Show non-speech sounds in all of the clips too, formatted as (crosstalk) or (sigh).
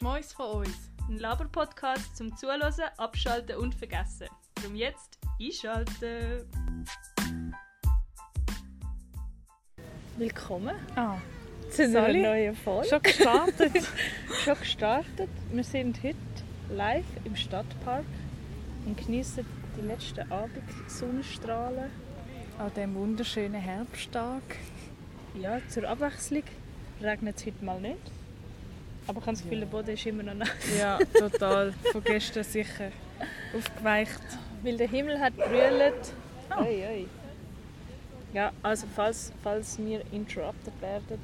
Schmäus von uns. Ein Laber-Podcast zum Zuhören, Abschalten und Vergessen. Darum jetzt einschalten. Willkommen Ah, zu einer neuen Folge. schon gestartet. (laughs) Schon gestartet. Wir sind heute live im Stadtpark und genießen die letzten Abendsonnenstrahlen. An diesem wunderschönen Herbsttag. Ja, zur Abwechslung regnet es heute mal nicht. Aber ich habe das Gefühl, der Boden ist immer noch nass. Ja, total. Von gestern sicher aufgeweicht. Weil der Himmel hat brüllt. Oh. Oi, oi. Ja, also falls, falls wir interrupted werden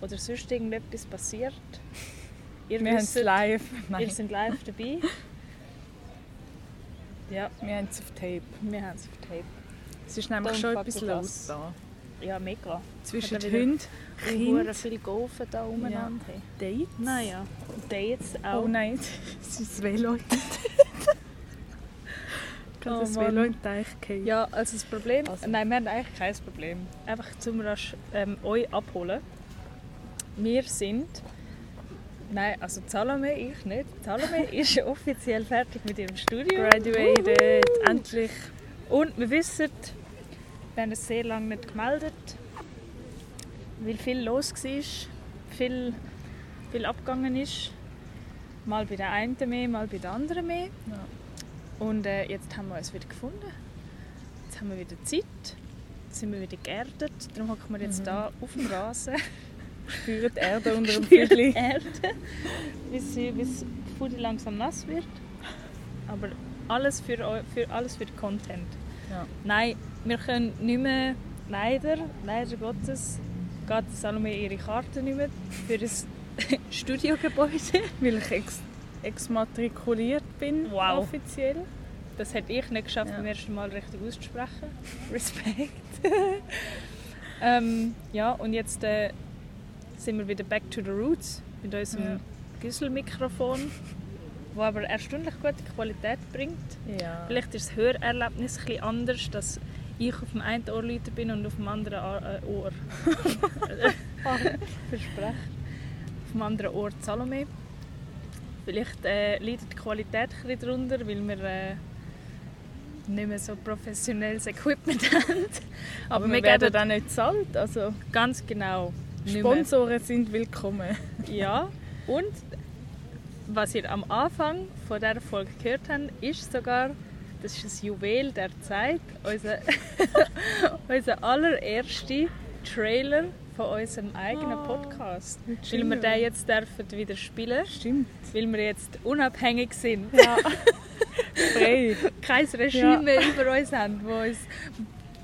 oder sonst irgendetwas passiert, ihr Wir wisst, live. wir Nein, sind live dabei. (laughs) Ja, wir haben es auf Tape. wir haben es auf Tape. Es ist nämlich Don't schon etwas los da. Ja, mega. Zwischen Hat er wieder Hund, Hure Kind, viel Golfen da umeinander. Ja. Dates. Naja, Dates auch. Oh nein, (laughs) es ist das Velo. Ich habe Oh das Mann. Velo in den Teich gefallen. Ja, also das Problem... Also- Nein, wir haben eigentlich kein Problem. Einfach zum rasch ähm, euch abholen. Wir sind... Nein, also Salome, ich nicht. Salome (laughs) ist offiziell fertig mit ihrem Studium. Graduated, endlich. Und wir wissen, wir haben es sehr lange nicht gemeldet, weil viel los war, viel, viel abgegangen ist. Mal bei der einen mehr, mal bei der anderen mehr. Ja. Und äh, jetzt haben wir uns wieder gefunden. Jetzt haben wir wieder Zeit. Jetzt sind wir wieder geerdet. Darum hocken wir jetzt Mhm. da auf dem Rasen. Spüren die Erde unter dem Füdli. Erde, bis, sie, bis die Fudi langsam nass wird. Aber alles für, für, alles für Content. Ja. Nein, wir können nicht mehr, leider, leider Gottes, geht Salome ihre Karte nicht mehr für das (laughs) Studiogebäude. Weil ich ex exmatrikuliert bin, Wow. offiziell. Das hätte ich nicht geschafft, Ja. beim ersten Mal richtig auszusprechen. (laughs) Respekt. (laughs) ähm, ja, und jetzt äh, sind wir wieder back to the roots mit unserem Ja. Güsselmikrofon, das aber erstaunlich gute Qualität bringt. Ja. Vielleicht ist das Hörerlebnis ein bisschen anders, dass ich auf dem einen Ohr lauter bin und auf dem anderen äh, Ohr. (laughs) Verspreche. Auf dem anderen Ohr Salome. Vielleicht äh, leidet die Qualität ein bisschen darunter, weil wir äh, nicht mehr so professionelles Equipment (laughs) haben. Aber, wir wir geben- werden auch nicht zahlt. Also Ganz genau. Sponsoren sind willkommen. Ja, und was ihr am Anfang von dieser Folge gehört habt, ist sogar, das ist ein Juwel der Zeit, unser, (laughs) unser allererster Trailer von unserem eigenen Oh, Podcast. Weil wir den jetzt dürfen wieder spielen Stimmt. weil wir jetzt unabhängig sind. (laughs) Ja. Frei. Kein Regime Ja. über uns haben, das uns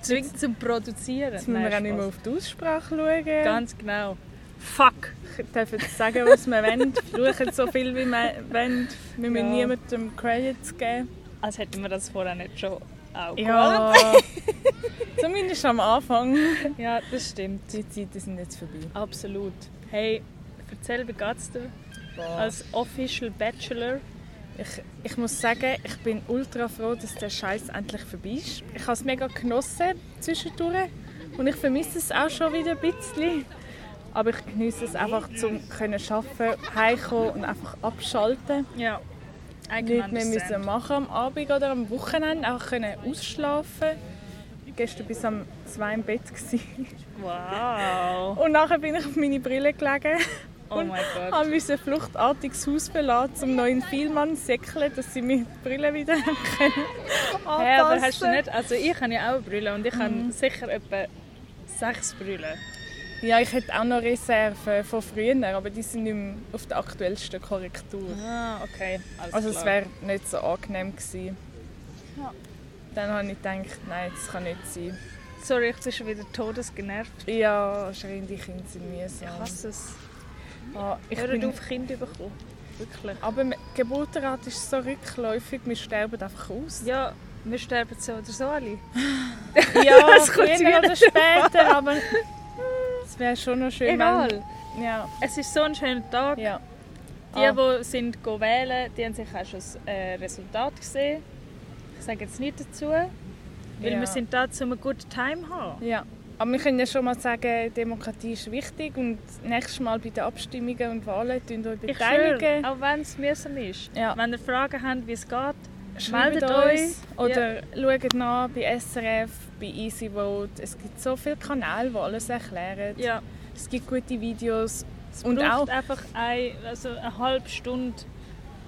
zwingt zum Produzieren. Jetzt müssen wir auch nicht mehr auf die Aussprache schauen. Ganz genau. Fuck! Dürfen jetzt sagen, was wir wollen. Fluchen so viel, wie wir wollen. Wir müssen Ja. niemandem Credits geben. Als hätten wir das vorher nicht schon auch gemacht. Ja. (laughs) Zumindest am Anfang. Ja, das stimmt. Die Zeiten sind jetzt vorbei. Absolut. Hey, erzähl, wie geht's dir als Official Bachelor? Ich, ich muss sagen, ich bin ultra froh, dass der Scheiß endlich vorbei ist. Ich habe es mega genossen zwischendurch und ich vermisse es auch schon wieder ein bisschen. Aber ich genieße es einfach, zum können arbeiten, heimkommen und einfach abschalten. Ja. Nichts mehr müssen machen am Abend oder am Wochenende, einfach können ausschlafen. Gestern bis am 2 im Bett. Wow. und nachher bin ich auf meine Brille gelegen Oh mein Gott. und musste ein fluchtartiges Haus verlassen, um in Vielmann zu säckeln, dass sie meine Brille wieder (laughs) können Hey, aber hast du anpassen. nicht... Also ich habe ja auch eine Brille und ich Mhm. habe sicher etwa sechs Brillen. Ja, ich hätte auch noch Reserven von früher, aber die sind nicht mehr auf der aktuellsten Korrektur. Ah, okay. Alles Also es wäre nicht so angenehm gewesen. Ja. Dann habe ich gedacht, nein, das kann nicht sein. Sorry, ich bin schon wieder todesgenervt. Ja, schreiende Kinder sind Ich mühsam. hasse es. Ah, ich bin, auf, Kind bekommen. Wirklich. aber die Geburtenrate ist so rückläufig, wir sterben einfach aus. Ja, wir sterben so oder so alle. (laughs) Ja, früher oder später, aber wäre schon noch schön, Egal. wenn... Ja, Es ist so ein schöner Tag. ja. Die, Ah. die sind go wählen, die haben sich auch schon das äh, Resultat gesehen. Ich sage jetzt nicht dazu, weil Ja. wir sind da, um eine gute Time zu haben. ja. Aber wir können ja schon mal sagen, Demokratie ist wichtig und nächstes Mal bei den Abstimmungen und Wahlen tun euch Ich beteiligen. schwöre, auch wenn es mühsam ist. Ja. Wenn ihr Fragen habt, wie es geht, meldet uns euch. oder schaut nach bei SRF, bei Easy Vote. Es gibt so viele Kanäle, die alles erklären. Ja, Es gibt gute Videos. es Und braucht auch einfach ein, also eine halbe Stunde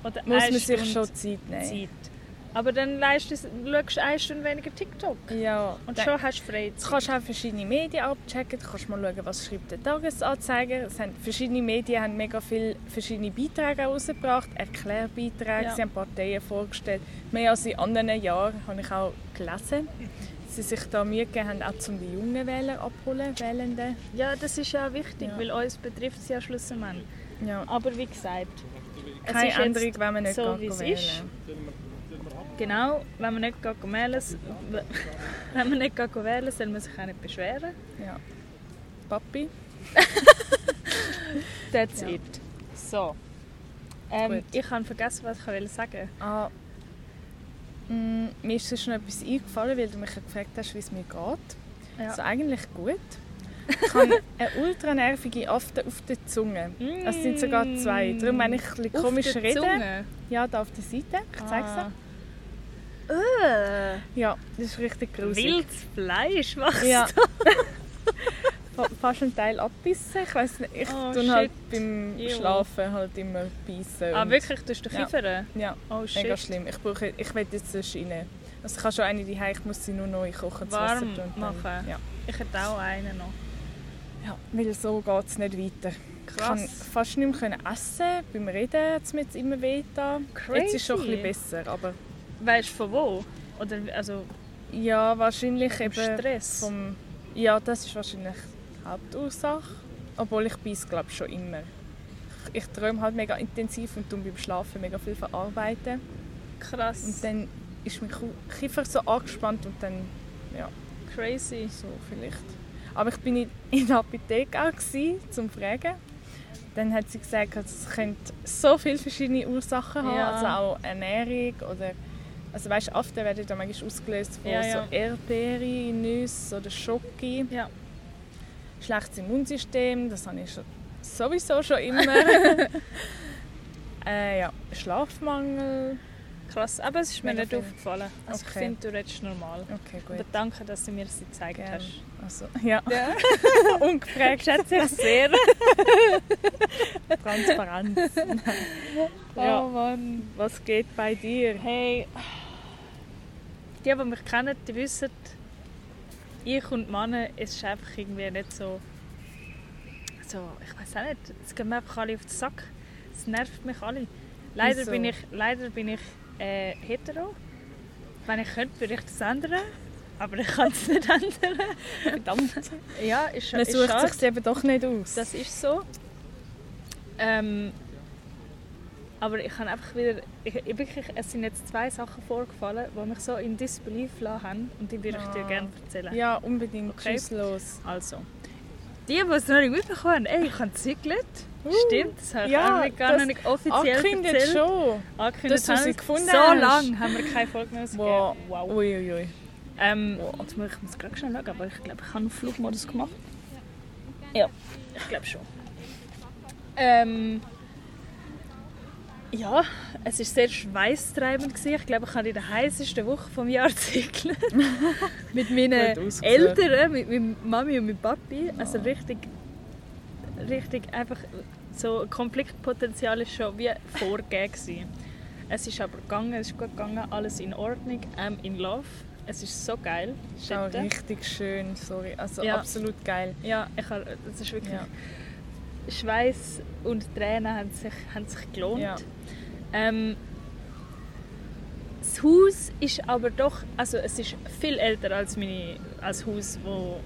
oder muss eine man Stunde sich schon Zeit nehmen. Zeit. Aber dann leistest, schaust du eine Stunde weniger TikTok. Ja. Und schon hast du Du Freizeit. kannst auch verschiedene Medien abchecken. Du kannst mal schauen, was schreibt der Tagesanzeiger. Es haben, verschiedene Medien haben mega viele verschiedene Beiträge herausgebracht, Erklärbeiträge. Ja. Sie haben Parteien vorgestellt. Mehr als in anderen Jahren habe ich auch gelesen. Sie sich da Mühe gegeben haben, auch zum die jungen Wähler abholen, Wählenden. Ja, das ist ja wichtig, Ja. weil uns betrifft es ja schlussendlich. Ja. Aber wie gesagt, es Keine Änderung, wenn man nicht so, wie es wählen. ist. Genau, wenn man nicht wählen (laughs) wenn man nicht wählen soll man sich auch nicht beschweren. Ja. Papi? (laughs) That's Ja. it. So. Ähm, ich habe vergessen, was ich wollte sagen. Ah, mm, mir ist noch etwas eingefallen, weil du mich gefragt hast, wie es mir geht. Ja. Also eigentlich gut. Ich habe (laughs) eine ultra nervige Afte auf der Zunge. Es sind sogar zwei. Darum, wenn ich ein bisschen komisch rede, Zunge? ja, da auf der Seite, ich zeige es Ah. Äh, Ja, das ist richtig gruselig. wildes Fleisch machst Ja. (laughs) Fast einen Teil abbissen. Ich weiß nicht, ich Oh, tue halt beim Ew. Schlafen halt immer beißen. Ah, wirklich? Du Ja. kiffern? Ja, Oh shit. mega schlimm. Ich, brauche, ich will jetzt sonst rein. Also ich habe schon eine daheim, ich muss sie nur kochendes Wasser Warm und machen? Dann, ja. Ich hätte auch einen noch. ja, weil so geht es nicht weiter. Ich Krass. konnte fast nicht mehr essen. Beim Reden hat es mir jetzt immer weh. Jetzt ist es schon ein bisschen besser. Aber Weißt du von wo? Oder also ja, wahrscheinlich vom eben Stress? vom... Ja, das ist wahrscheinlich die Hauptursache. Obwohl ich beiße, glaube schon immer. Ich, ich träume halt mega intensiv und tue beim Schlafen mega viel verarbeiten. Krass. Und dann ist mein Kiefer so angespannt und dann, ja, Crazy. so vielleicht. Aber ich bin in- in der Apotheke auch gewesen, zum fragen. Dann hat sie gesagt, also es könnte so viele verschiedene Ursachen haben, Ja. also auch Ernährung oder also weißt, du, Aften werden dann manchmal ausgelöst von Ja, ja. so Erdbeere, Nüsse oder Schoki. Ja. Schlechtes Immunsystem, das habe ich sowieso schon immer. (laughs) (laughs) äh, ja, Schlafmangel. Krass. Aber es ist mir Mega nicht viel. aufgefallen. Also Okay. ich finde, du redest normal. Okay, gut. Aber danke, dass du mir das gezeigt Gern. hast. Also, (laughs) ja, Ja. ungefragt. Schätze ich sehr. Transparenz. ja. Oh Mann. Was geht bei dir? Hey, die, die mich kennen, die wissen, ich und Männer, es ist einfach irgendwie nicht so... so ich weiß auch nicht, es gehen mir einfach alle auf den Sack. Es nervt mich alle. Leider Wieso? bin ich, leider bin ich äh, hetero. Wenn ich könnte, würde ich das ändern. Aber ich kann es nicht ändern. (laughs) Verdammt. Ja, ist, Man ist sucht schade. sich eben doch nicht aus. Das ist so. Ähm, aber ich habe einfach wieder... Ich, ich wirklich, es sind jetzt zwei Sachen vorgefallen, die mich so in Disbelief lassen haben. Und die würde ich dir Ah. gerne erzählen. ja, unbedingt. Okay. Tschüss los. Also, die, die es noch nicht mitbekommen haben, ey, ich habe gezügelt. Stimmt, das habe ich ja, auch gar noch nicht offiziell Angekündigt erzählt. schon. Angekündigt dass du sie gefunden So lange haben wir keine Folge mehr Wow. ausgegeben. Wow. Uiuiui. Ui. Ähm, jetzt muss ich muss gerade schnell schauen, aber ich glaube, ich habe einen Flugmodus gemacht. Ja, ich glaube schon. Ähm, ja, es war sehr schweißtreibend. Ich glaube, ich habe in der heißesten Woche des Jahres gezügelt. mit meinen. Eltern, mit meiner Mami und meinem Papi. Also richtig, richtig einfach so Konfliktpotenzial ist schon wie vorgegeben. Es ist aber gegangen, es ist gut gegangen, alles in Ordnung. I'm in love. Es ist so geil. Ist auch richtig schön, sorry. Also Ja. absolut geil. Ja, ich habe, das ist wirklich... Ja. Schweiß und Tränen haben sich, haben sich gelohnt. Ja. Ähm, das Haus ist aber doch, also es ist viel älter als meine, als Haus, wo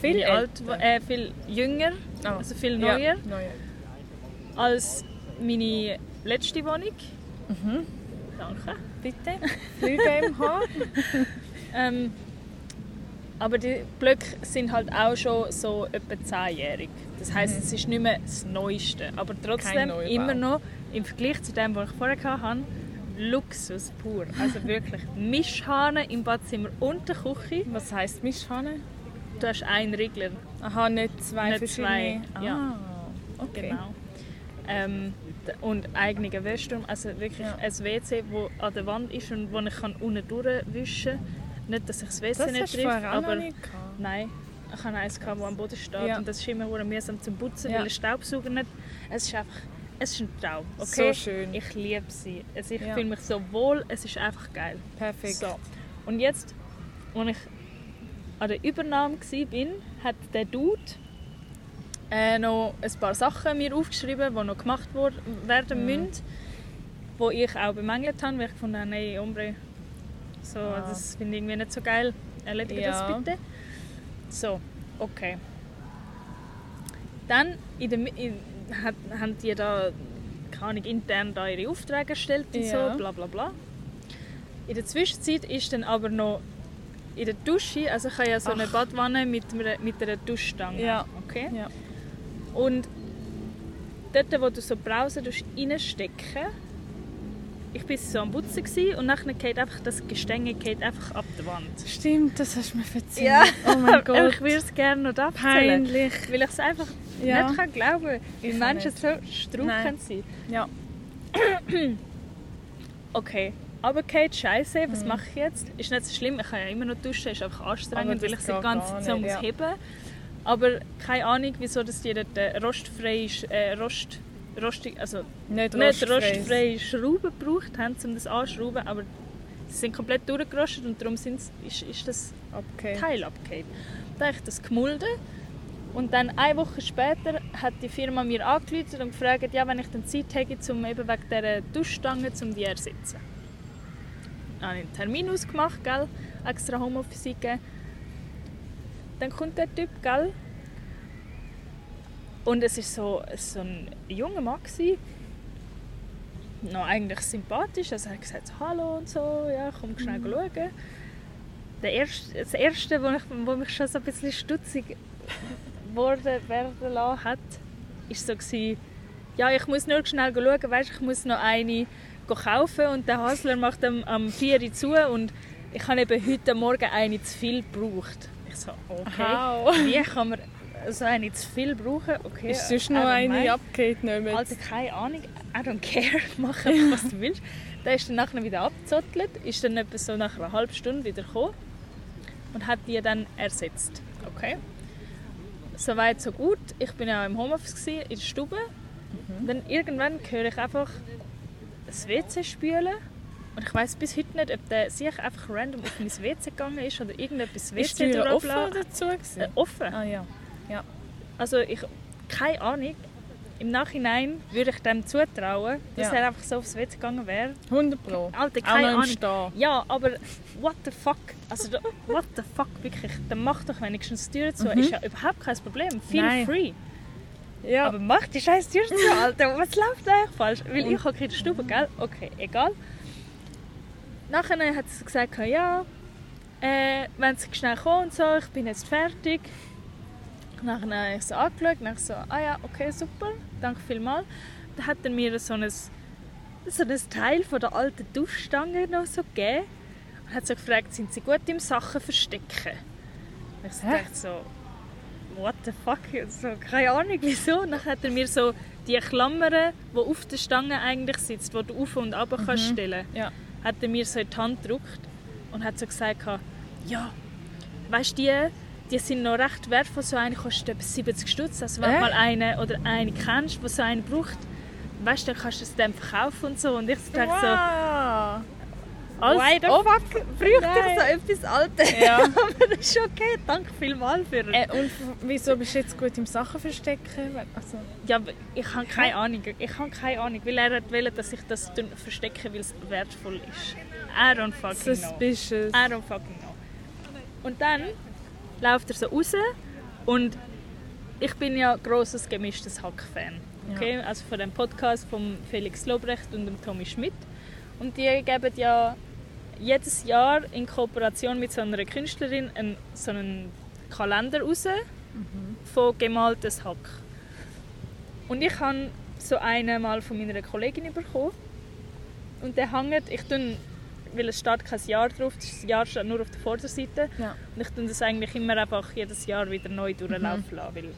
Viel alt, äh, viel jünger, Ah. also viel Ja, neuer neuer. als meine letzte Wohnung. Mhm. Danke. Bitte. Flüge im Haar. Ähm, aber die Blöcke sind halt auch schon so etwa 10-jährig. Das heisst, es ist nicht mehr das Neueste. Aber trotzdem immer noch im Vergleich zu dem, was ich vorher hatte, Luxus pur. Also wirklich Mischhahn im Badzimmer und der Küche. Was heisst Mischhane? Du hast einen Regler. Aha, nicht zwei Nicht verschiedene. zwei, ja. Ah, okay. Genau. Ähm, und eigenen Wäschturm, also wirklich Ja. ein WC, wo an der Wand ist und wo ich kann unten durchwischen kann. Nicht, dass ich das WC Das nicht trifft, aber nicht nein. Ich hatte eins, das am Boden steht Ja. und das ist immer mühsam zum Putzen, Ja. weil der Staubsauger nicht... Es ist einfach... Es ist ein Traum, okay? So schön. Ich liebe sie. Also ich Ja. fühle mich so wohl, es ist einfach geil. Perfekt. So. Und jetzt, als ich an der Übernahme war, hat der Dude äh, noch ein paar Sachen mir aufgeschrieben, die noch gemacht werden Mhm. müssen, die ich auch bemängelt habe, weil ich habe, nein, Ombre, so, Ah. das finde ich irgendwie nicht so geil. Erledige Ja. das bitte. So, okay. Dann in der, Mi- in, hat, haben die da, keine Ahnung, intern da ihre Aufträge erstellt und Ja. so, bla bla bla. In der Zwischenzeit ist dann aber noch in der Dusche, also ich habe ja so eine Ach. Badwanne mit, einer- mit einer Duschstange. Ja. Okay? Ja. Und dort, wo du so Browser reinstecken ich war so am Putzen und dann geht einfach das Gestänge geht einfach ab der Wand. Stimmt, das hast du mir erzählt. Ja. Oh mein (laughs) Gott. ich würde es gerne noch erzählen. Peinlich. Weil ich es einfach Ja. nicht kann glauben wie Ich auch Menschen nicht. so strauch Nein. können sein Ja. (clears throat) Okay, aber Kate, Scheiße, was Mhm. mache ich jetzt? Ist nicht so schlimm, ich kann ja immer noch duschen, ist einfach anstrengend, weil das ich sie die ganze Zeit so muss ja. heben Aber keine Ahnung, wieso dass die dort äh, rostfreie, Sch- äh, Rost, rostig, also Nicht nicht rostfrei. rostfreie Schrauben gebraucht haben, um das anzuschrauben, aber sie sind komplett durchgerostet und darum sind's, ist, ist das Okay. Teil abgefallen. Dann habe ich das gemulden und dann eine Woche später hat die Firma mir angerufen und gefragt, ja, wenn ich dann Zeit hätte, um eben wegen dieser Duschstange um die zu ersetzen. Dann habe ich einen Termin ausgemacht, gell? extra Homeoffice eingegeben. Dann kommt der Typ, gell? Und es war so, so ein junger Mann. Gewesen. Noch eigentlich sympathisch. Also er hat gesagt, hallo und so, ja, komm schnell schauen. Der erste, das Erste, wo, ich, wo mich schon so ein bisschen stutzig worden werden lassen hat, war so, gewesen, ja, ich muss nur schnell schauen, weißt, ich muss noch eine kaufen und der Hasler macht am, am 4 Uhr zu und ich habe eben heute Morgen eine zu viel gebraucht. Ich so, okay, How? wie kann man so eine zu viel brauchen? Okay, Ist sonst noch eine abgeht nicht Alter, keine Ahnung. I don't care. (laughs) Mach einfach, was du willst. Der ist dann nachher wieder abgezottelt, ist dann etwa so nach einer halben Stunde wieder gekommen und hat die dann ersetzt. Okay. Soweit so gut. Ich bin ja im Homeoffice gewesen, in der Stube. Dann irgendwann höre ich einfach das WC spülen. Und ich weiß bis heute nicht, ob der sich einfach random auf mein WC gegangen ist oder irgendetwas Ist die WC Tür offen dazu? Äh, offen. Ah ja. Also ich, keine Ahnung. Im Nachhinein würde ich dem zutrauen, dass Ja. er einfach so aufs WC gegangen wäre. 100 Pro. Alter, keine Ahnung. Stehen. Ja, aber what the fuck? Also what the fuck wirklich? Dann mach doch wenigstens die Tür zu. Mhm. Ist ja überhaupt kein Problem. Feel Nein. free. Ja. Aber mach die scheiß Tür zu, Alter. Was läuft eigentlich falsch? Weil ich hocke in der Stube, gell? Okay, egal. Nachher hat sie gesagt, ja, äh, wenn sie schnell kommen und so, ich bin jetzt fertig. Nachher habe ich so angeschaut und ich so, ah ja, okay, super, danke vielmals. Dann hat er mir so ein, so ein Teil von der alten Duschstange noch so gegeben und hat so gefragt, sind sie gut im Sachen verstecken? Und ich so dachte so, what the fuck, so, keine Ahnung wieso. Und dann hat er mir so die Klammern, die auf der Stange eigentlich sitzt, die du auf und ab kannst stellen Ja. hat er mir so in die Hand gedrückt und hat so gesagt, ja, weißt du, die, die sind noch recht wertvoll, so eine kostet etwa 70 Stutz, also wenn du Äh? mal eine oder eine kennst, die so eine braucht, weißt du, dann kannst du es dem verkaufen und so. Und ich so dachte Wow. so, als Why the fuck? braucht ich Nein. so etwas Altes. Ja. (laughs) Aber das ist okay, danke vielmals für Äh, und wieso bist du jetzt gut im Sachen verstecken? Also, Ja, ich habe keine Ahnung. Ich habe keine Ahnung, weil er hat wollte, dass ich das verstecke, weil es wertvoll ist. I don't fucking know. suspicious. I don't fucking know. Und dann läuft er so raus und ich bin ja grosses gemischtes Hack-Fan. Okay? Also von dem Podcast von Felix Lobrecht und dem Tommy Schmidt. Und die geben ja jedes Jahr in Kooperation mit so einer Künstlerin einen, so einen Kalender raus von gemaltes Hack. Und ich habe so einen mal von meiner Kollegin bekommen. Und der hängt, ich tue weil es steht kein Jahr drauf, das Jahr steht nur auf der Vorderseite. Ja. Und ich tue das eigentlich immer einfach jedes Jahr wieder neu durchlaufen lassen, weil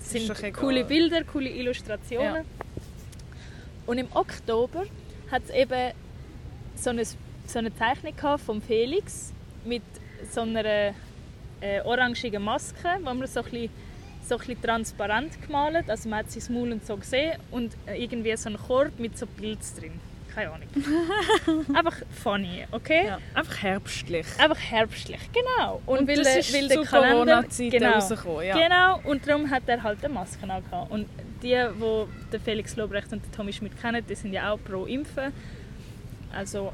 es sind coole Bilder, coole Illustrationen. Ja. Und im Oktober hat es eben so eine, so eine Zeichnung von Felix mit so einer äh, orangigen Maske, wo man so ein bisschen, so ein bisschen transparent gemalt also man hat sein Maul und so gesehen und äh, irgendwie so ein Korb mit so Pilz drin. Keine Ahnung. (laughs) Einfach funny, okay? Ja. Einfach herbstlich. Einfach herbstlich, genau. Und, Und weil, das ist weil der Kalender... Genau, rausgekommen, ja. genau, und darum hat er halt eine Maske angehabt. Und die, die den Felix Lobrecht und den Tommy Schmidt kennen, die sind ja auch pro Impfen. Also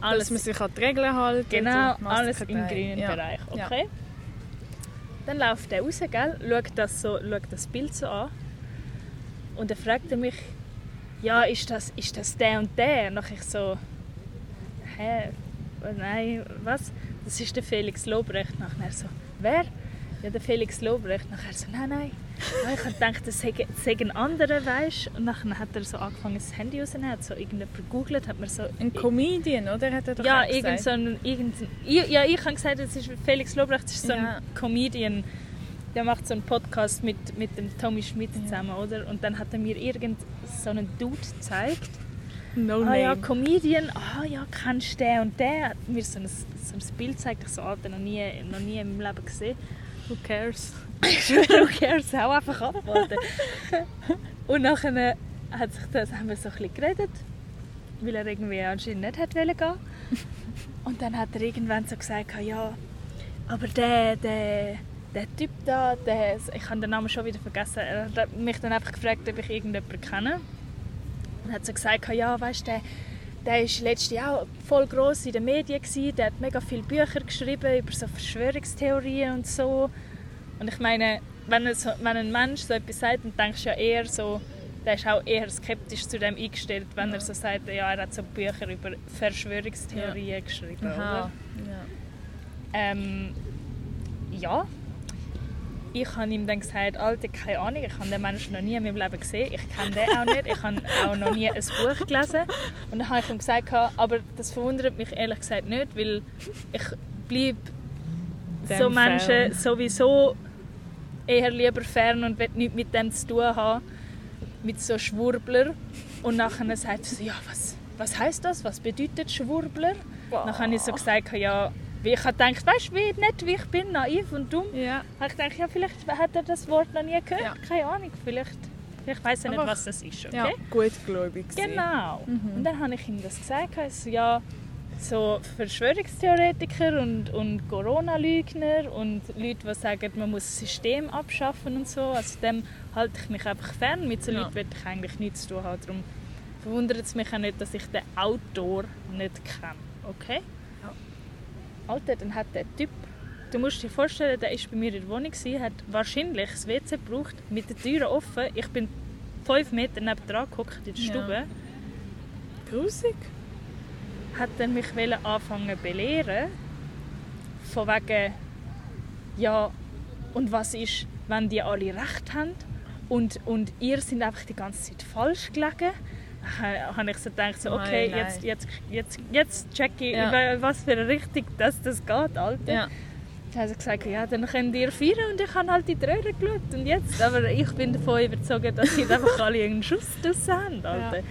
alles, Dass man sich an die Regeln hält. genau, und alles im grünen ja. Bereich, Ja. okay? Dann läuft er raus, gell, schaut, das so, schaut das Bild so an und dann fragt er mich, ja, ist das, ist das der und der? Und ich so, hä, nein, was? Das ist der Felix Lobrecht. Nachher so, wer? Ja, der Felix Lobrecht. Nachher so, nein, nein. Ich habe gedacht, das sei, sei ein anderer, weißt Und dann hat er so angefangen, das Handy rauszunehmen, hat so irgendjemand gegoogelt, hat mir so... Ein Comedian, oder? Hat er doch ja, irgend so ein, irgendein, ich, ja, ich habe gesagt, das ist Felix Lobrecht, das ist so Ja. ein Comedian. Der macht so einen Podcast mit, mit dem Tommy Schmidt zusammen, oder? Und dann hat er mir irgend so einen Dude gezeigt. No Ah ja, name. Comedian, ah ja, kennst du den und der? Hat mir so ein, so ein Bild gezeigt, ich so, Alter, noch nie, noch nie in meinem Leben gesehen. Who cares? Who cares, hau einfach ab, Alter. und nachher hat sich das, haben wir so ein bisschen geredet, weil er irgendwie anscheinend nicht hat wollen gehen. (laughs) Und dann hat er irgendwann so gesagt, ja, aber der, der, der Typ da, der, ich habe den Namen schon wieder vergessen, er hat mich dann einfach gefragt, ob ich irgendjemanden kenne. Und hat so gesagt, ja, weißt du, der, der war letztes Jahr voll gross in den Medien, gewesen, der hat mega viele Bücher geschrieben über so Verschwörungstheorien und so. Und ich meine, wenn, es, wenn ein Mensch so etwas sagt, dann denkst du ja eher so, der ist auch eher skeptisch zu dem eingestellt, wenn er so sagt, ja, er hat so Bücher über Verschwörungstheorien geschrieben. Aha. Oder? Ja. Ähm, ja. Ich habe ihm dann gesagt, Alter, keine Ahnung, ich habe den Menschen noch nie in meinem Leben gesehen. Ich kenne den auch nicht. Ich habe auch noch nie ein Buch gelesen. Und dann habe ich ihm gesagt, aber das verwundert mich ehrlich gesagt nicht, weil ich bleibe so Menschen fern. sowieso eher lieber fern und will nichts mit dem zu tun haben, mit so Schwurbler. Und nachher sagt er so, ja, was, was heißt das? Was bedeutet Schwurbler? Dann habe ich so gesagt, ja, wie ich habe gedacht, weißt du, wie nett wie ich bin, naiv und dumm. Ja. Habe ich gedacht, ja, vielleicht hat er das Wort noch nie gehört. Ja. Keine Ahnung, vielleicht, vielleicht weiß er nicht, was das ist. Okay? ja, gutgläubig gewesen. Genau. Mhm. Und dann habe ich ihm das gesagt. Also, ja, so Verschwörungstheoretiker und, und Corona-Leugner und Leute, die sagen, man muss das System abschaffen und so. Also dem halte ich mich einfach fern. Mit so Ja. Leuten will ich eigentlich nichts zu tun haben. Darum verwundert es mich auch nicht, dass ich den Autor nicht kenne. Okay? Alter, dann hat der Typ, du musst dir vorstellen, der war bei mir in der Wohnung, gewesen, hat wahrscheinlich das WC gebraucht, mit den Türen offen. Ich bin fünf Meter neben dran gehockt in der Ja. Stube. Grusig. hat dann mich anfangen zu belehren. Von wegen, ja, und was ist, wenn die alle recht haben und, und ihr sind einfach die ganze Zeit falsch gelegen? Ha- habe ich so gedacht, so, okay, Nein, nein. jetzt, jetzt, jetzt, jetzt check ich, Ja. wa- was für eine Richtung das, das geht, Alter. Ja. Dann hat er gesagt, ja, dann könnt ihr feiern und ich habe halt in die Röhre geschaut. Und jetzt, aber ich bin davon überzeugt, dass sie (laughs) einfach alle einen Schuss draus haben, Alter. Ja.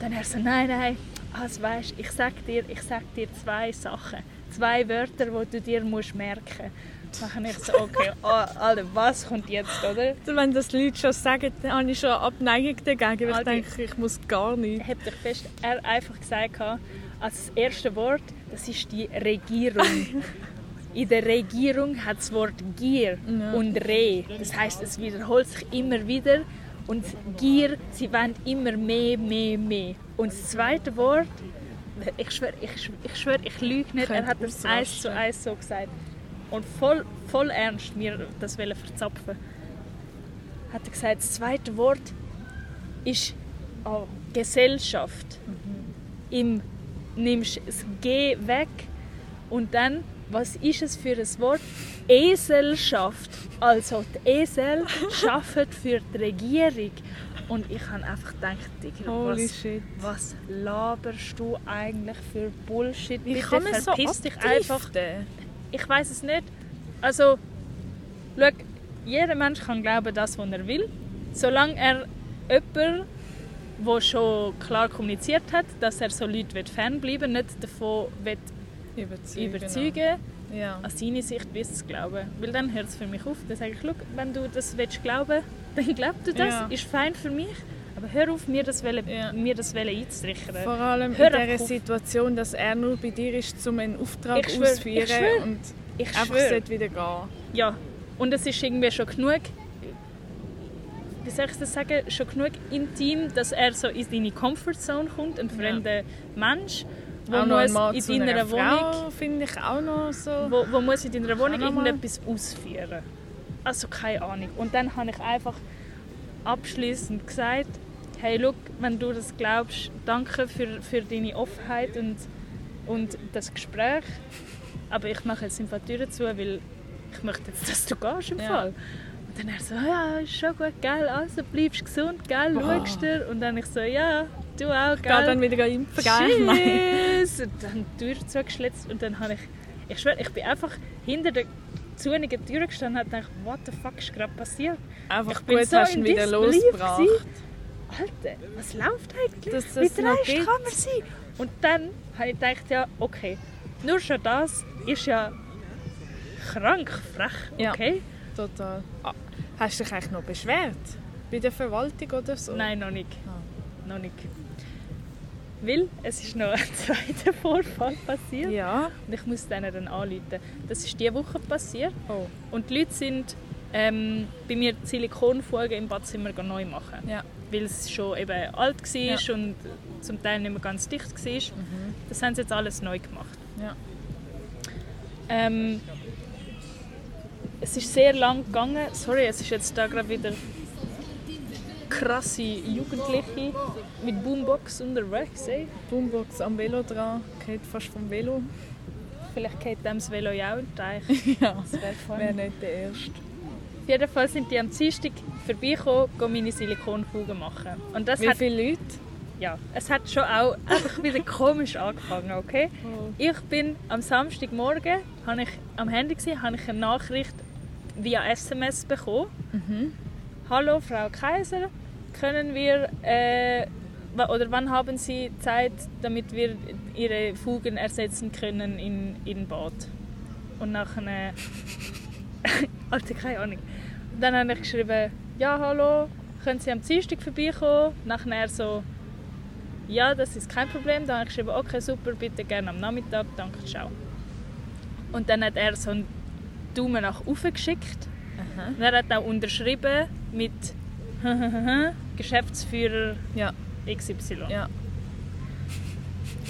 Dann er so, nein, nein, also weißt, ich sag dir, ich sag dir zwei Sachen, zwei Wörter, die du dir musst merken. Dann habe ich so, okay, oh, (laughs) Alter, was kommt jetzt, oder? Also Wenn das die Leute schon sagen, dann habe ich schon Abneigung dagegen. weil Ich Alter. denke, ich muss gar nicht. Habt euch fest, er hat einfach gesagt, als das erste Wort, das ist die Regierung. (laughs) In der Regierung hat das Wort Gier Ja. und Reh. Das heißt, es wiederholt sich immer wieder. Und Gier, sie wollen immer mehr, mehr, mehr. Und das zweite Wort, ich schwöre, ich, schwör- ich, schwör, ich lüge nicht, er hat das eins zu eins so gesagt. Und voll, voll ernst mir das verzapfen. Hat er gesagt, das zweite Wort ist oh, Gesellschaft. Im nimmst das G weg und dann, was ist es für ein Wort? Eselschaft. Also die Esel (laughs) schaffen für die Regierung. Und ich habe einfach gedacht, Digga, Holy was, shit. was laberst du eigentlich für Bullshit? Wie Bitte kann man so dich einfach. Ich weiß es nicht. Also, schau, jeder Mensch kann glauben, das, was er will. Solange er jemanden, der schon klar kommuniziert hat, dass er so Leute will fernbleiben nicht davon will Überzeugen. überzeugen Ja. an seine Sicht bis zu glauben. Weil dann hört es für mich auf. Dann sage ich, wenn du das willst glauben (laughs) dann glaub du das, Ja. ist fein für mich. Aber hör auf, mir das, wollen, Ja. mir das wollen einzutrichtern. Vor allem Hör in dieser. Situation, dass er nur bei dir ist, um einen Auftrag schwör, ich auszuführen schwör. und Ich einfach sollte wieder gehen. Ja, und es ist irgendwie schon genug, wie soll ich das sagen, schon genug intim, dass er so in deine Comfortzone kommt, ein fremder Mensch, wo auch muss in zu deiner einer Wohnung, finde ich auch noch so. wo, wo muss in deiner Wohnung irgendetwas ausführen. Also keine Ahnung. Und dann habe ich einfach abschließend gesagt, hey, look, wenn du das glaubst, danke für, für deine Offenheit und, und das Gespräch. Aber ich mache jetzt einfach die Tür zu, weil ich möchte jetzt, dass du gehst im Ja. Fall. Und dann er so, ja, ist schon gut, gell, also bleibst gesund, gell, Boah. schaust dir. Und dann ich so, ja, du auch, Ich gell. gehe dann wieder impfen, gell? Nein. Tschüss! Und dann die Tür zugeschlitzt und dann habe ich, ich schwöre, ich bin einfach hinter der zunigen Tür gestanden und gedacht, what the fuck ist gerade passiert? Einfach Ich bin gut, so hast ihn wieder losgebracht. gewesen. Alter, was läuft eigentlich? Dass Wie das noch dreist kann man sein? Und dann habe ich gedacht, ja, okay, nur schon das ist ja krank frech, Ja. okay? Total. Ah, Hast du dich eigentlich noch beschwert? Bei der Verwaltung oder so? Nein, noch nicht. Ah. Noch nicht. Weil es ist noch ein (laughs) zweiter Vorfall passiert Ja. und ich muss denen dann anrufen. Das ist diese Woche passiert Oh. und die Leute sind ähm, bei mir die Silikonfugen im Badzimmer neu machen. Ja. Weil es schon eben alt war Ja. und zum Teil nicht mehr ganz dicht war. Mhm. Das haben sie jetzt alles neu gemacht. Ja. Ähm, es ist sehr lang gegangen. Sorry, es ist jetzt da gerade wieder krasse Jugendliche mit Boombox unterwegs. Ey. Boombox am Velo dran, geht fast vom Velo. Vielleicht geht dem das Velo ja auch Teich. (laughs) Ja. Das wäre. Wäre nicht der Erste. Auf jeden Fall sind die am Dienstag vorbeigekommen, gehen meine Silikonfugen machen. Und das Wie hat, viele Leute? ja, es hat schon auch einfach wieder komisch angefangen, okay? (laughs) Oh. Ich bin am Samstagmorgen, habe ich am Handy gesehen, habe ich eine Nachricht via SMS bekommen. Mhm. Hallo Frau Kaiser, können wir äh, oder wann haben Sie Zeit, damit wir Ihre Fugen ersetzen können in in Bad? Und nachher (laughs) Alter, keine Ahnung. Dann habe ich geschrieben, ja hallo, können Sie am Dienstag vorbeikommen? Nachher so, ja, das ist kein Problem. Dann habe ich geschrieben, okay, super, bitte gerne am Nachmittag, danke, ciao. Und dann hat er so einen Daumen nach oben geschickt. Aha. Und er hat auch unterschrieben mit (laughs) Geschäftsführer Ja. XY. Ja.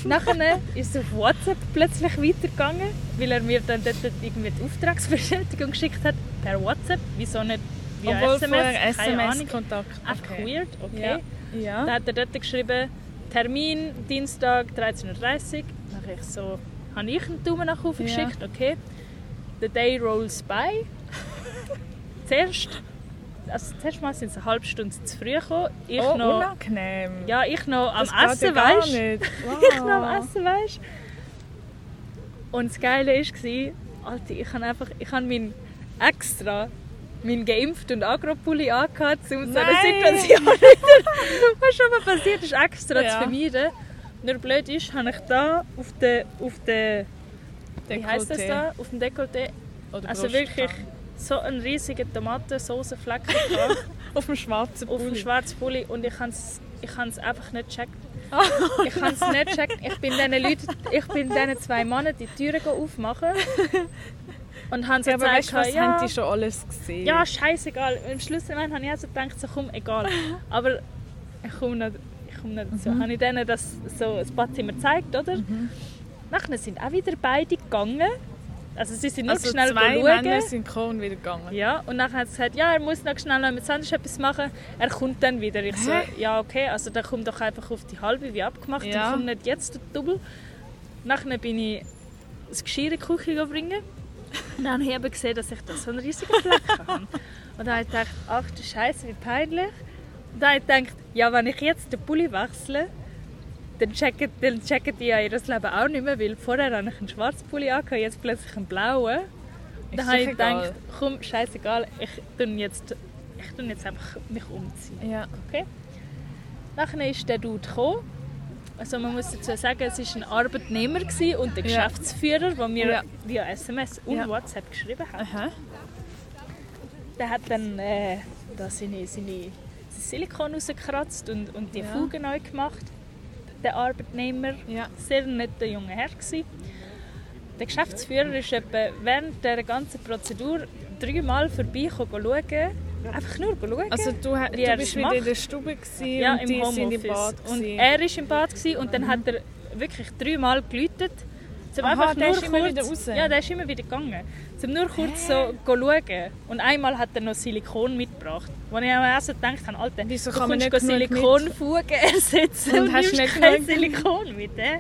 Nachher ist es auf WhatsApp plötzlich weitergegangen, weil er mir dann dort irgendwie die Auftragsbestätigung geschickt hat per WhatsApp. Wieso nicht via Obwohl SMS? SMS-Kontakt. Einfach Okay. weird, okay. Ja. Dann Ja. hat er dort geschrieben, Termin Dienstag 13.30 Uhr. Dann habe ich so, habe ich einen Daumen nach oben Ja. geschickt, okay. The day rolls by. (laughs) Zuerst, also zuerst mal sind sie eine halbe Stunde zu früh gekommen. Ich oh, noch, unangenehm. ja, ich noch am Das geht Essen, ja weißt nicht. (laughs) ich noch am Wow. Essen, weißt Und das Geile war, Alter, ich habe einfach, ich habe mein extra mein geimpft und Agropulli angehört, um so eine. Situation wieder, (laughs) was schon mal passiert ist, extra Ja. zu vermeiden. Nur blöd ist, habe ich da auf der, auf der wie heisst das da, auf dem Dekolleté, also wirklich so einen riesigen Tomatensoßenfleck (laughs) Auf dem schwarzen auf dem Pulli. schwarzen Pulli und ich habe es ich hab's einfach nicht gecheckt. ich habe es nicht gecheckt. Ich bin diesen Leuten, ich bin diesen zwei Männern die Türen aufmachen (laughs) und haben so Ja, aber weißt gesagt, du, was ja, haben die schon alles gesehen? ja, scheißegal. Am Schluss habe ich auch so gedacht, so, komm, egal. (laughs) Aber ich komme nicht, ich komme nicht dazu. Habe ich denen das, so das Badzimmer gezeigt, oder? Nachher sind auch wieder beide gegangen. Also sie sind nur also schnell zwei schauen. Männer sind gekommen und wieder gegangen. Ja, und dann hat sie gesagt, ja, er muss noch schnell noch mit Sandwich etwas machen. Er kommt dann wieder. Ich so, Hä? ja, okay, also dann komm doch einfach auf die halbe, wie abgemacht. Ja. Dann komm nicht jetzt der Double. Nachher bin ich das Geschirr in die Küche bringen. Und dann habe ich gesehen, dass ich da so einen riesigen Fleck (laughs) habe. Und dann habe ich gedacht, ach du Scheiße, wie peinlich. Da habe ich gedacht, ja, wenn ich jetzt den Pulli wechsle, dann checken, dann checken die ja ihr Leben auch nicht mehr, weil vorher hatte ich einen schwarzen Pulli angehabt, jetzt plötzlich einen blauen. Ist Dann habe ich doch egal. gedacht, komm, scheißegal, ich tue jetzt, ich tue jetzt einfach mich umziehen. Ja. Okay? Nachher ist der Dude gekommen. Also man muss dazu sagen, es war ein Arbeitnehmer und der. Geschäftsführer, der mir Ja. via SMS und Ja. WhatsApp geschrieben hat. Aha. Der hat dann äh, da seine, seine Silikon rausgekratzt und, und die Ja. Fugen neu gemacht. Der Arbeitnehmer, Ja. sehr netter junger Herr. Gewesen. Der Geschäftsführer ist während der ganzen Prozedur dreimal vorbei schauen. Einfach nur schauen. Also du, du bist wieder in der Stube gewesen ja, und im die sind im. Bad und er war im Bad gewesen, und dann hat er wirklich dreimal geläutet. Zum Aha, einfach der nur ist immer kurz, wieder raus? Ja, der ist immer wieder gegangen. Zum nur kurz so schauen. Und einmal hat er noch Silikon mitgebracht. Wo ich auch so gedacht habe, Alter, Wieso du kann man nicht Silikonfugen (laughs) ersetzen Und und, hast nimmst nicht kein Silikon mit. Äh?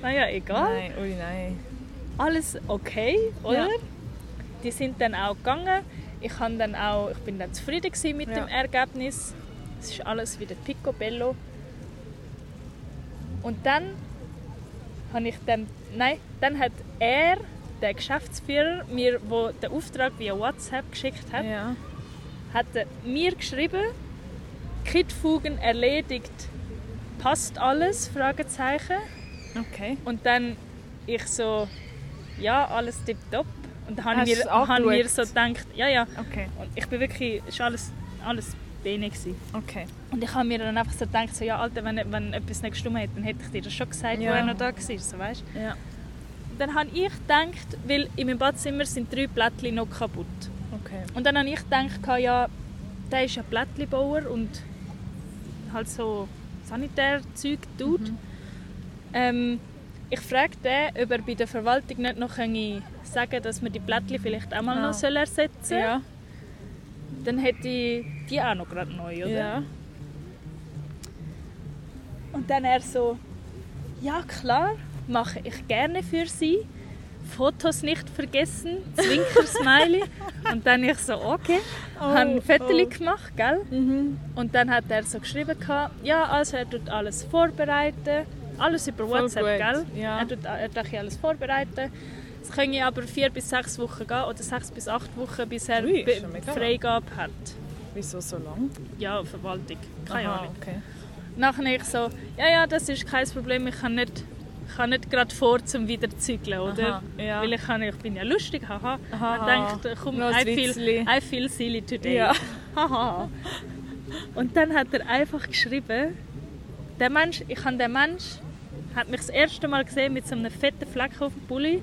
Naja, egal. Nein, ui nein. Alles okay, oder? Ja. Die sind dann auch gegangen. Ich, habe dann auch, ich bin dann zufrieden mit Ja. dem Ergebnis. Es ist alles wieder picobello. Und dann habe ich dann, nein, dann hat er, der Geschäftsführer, mir, wo den Auftrag via WhatsApp geschickt hat, Ja. hat mir geschrieben, Kitfugen erledigt, passt alles? Fragezeichen. Okay. Und dann ich so, ja, alles tipptopp. Und dann habe ich mir, habe mir so gedacht, ja, ja. Okay. Und ich bin wirklich, es war alles, alles gewesen. Okay. Und ich habe mir dann einfach so gedacht, so, ja, Alter, wenn, wenn etwas nicht gestimmt hätte, dann hätte ich dir das schon gesagt, Ja. wo er noch da war. So, weißt? Ja. Dann habe ich gedacht, weil in meinem Badzimmer sind drei Plättchen noch kaputt. Okay. Und dann habe ich gedacht, ja, der ist ja Plättchenbauer und halt so Sanitärzeug tut. Mhm. Ähm, ich frage den, ob er bei der Verwaltung nicht noch sagen dass wir die Plättchen vielleicht auch mal Ah. noch ersetzen soll. Ja. Dann hätte ich die auch noch gerade neu, oder? Ja. Und dann er so, ja klar, mache ich gerne für Sie. Fotos nicht vergessen, Zwinker-Smiley. (laughs) und dann ich so, okay, Oh, habe ein Foto oh. gemacht, gell? Mhm. Und dann hat er so geschrieben, ja, also er tut alles vorbereiten. Alles über Voll WhatsApp, gut, gell? ja. Er tut er alles vorbereiten. Es können aber vier bis sechs Wochen gehen oder sechs bis acht Wochen, bis er Ui, Freigabe hat. Wieso so lang? Ja, Verwaltung. Keine Aha, Ahnung. okay. Nachher ich so, ja, ja, das ist kein Problem, ich kann nicht, ich kann nicht gerade vor zum wieder zügeln, oder? Aha, ja. Weil ich, kann, ich bin ja lustig, haha. Aha. Man denkt, komm, Noch ein I feel. I feel silly today. Ja. (laughs) Haha. Und dann hat er einfach geschrieben, der Mensch, ich habe den Mensch, hat mich das erste Mal gesehen mit so einem fetten Fleck auf dem Pulli,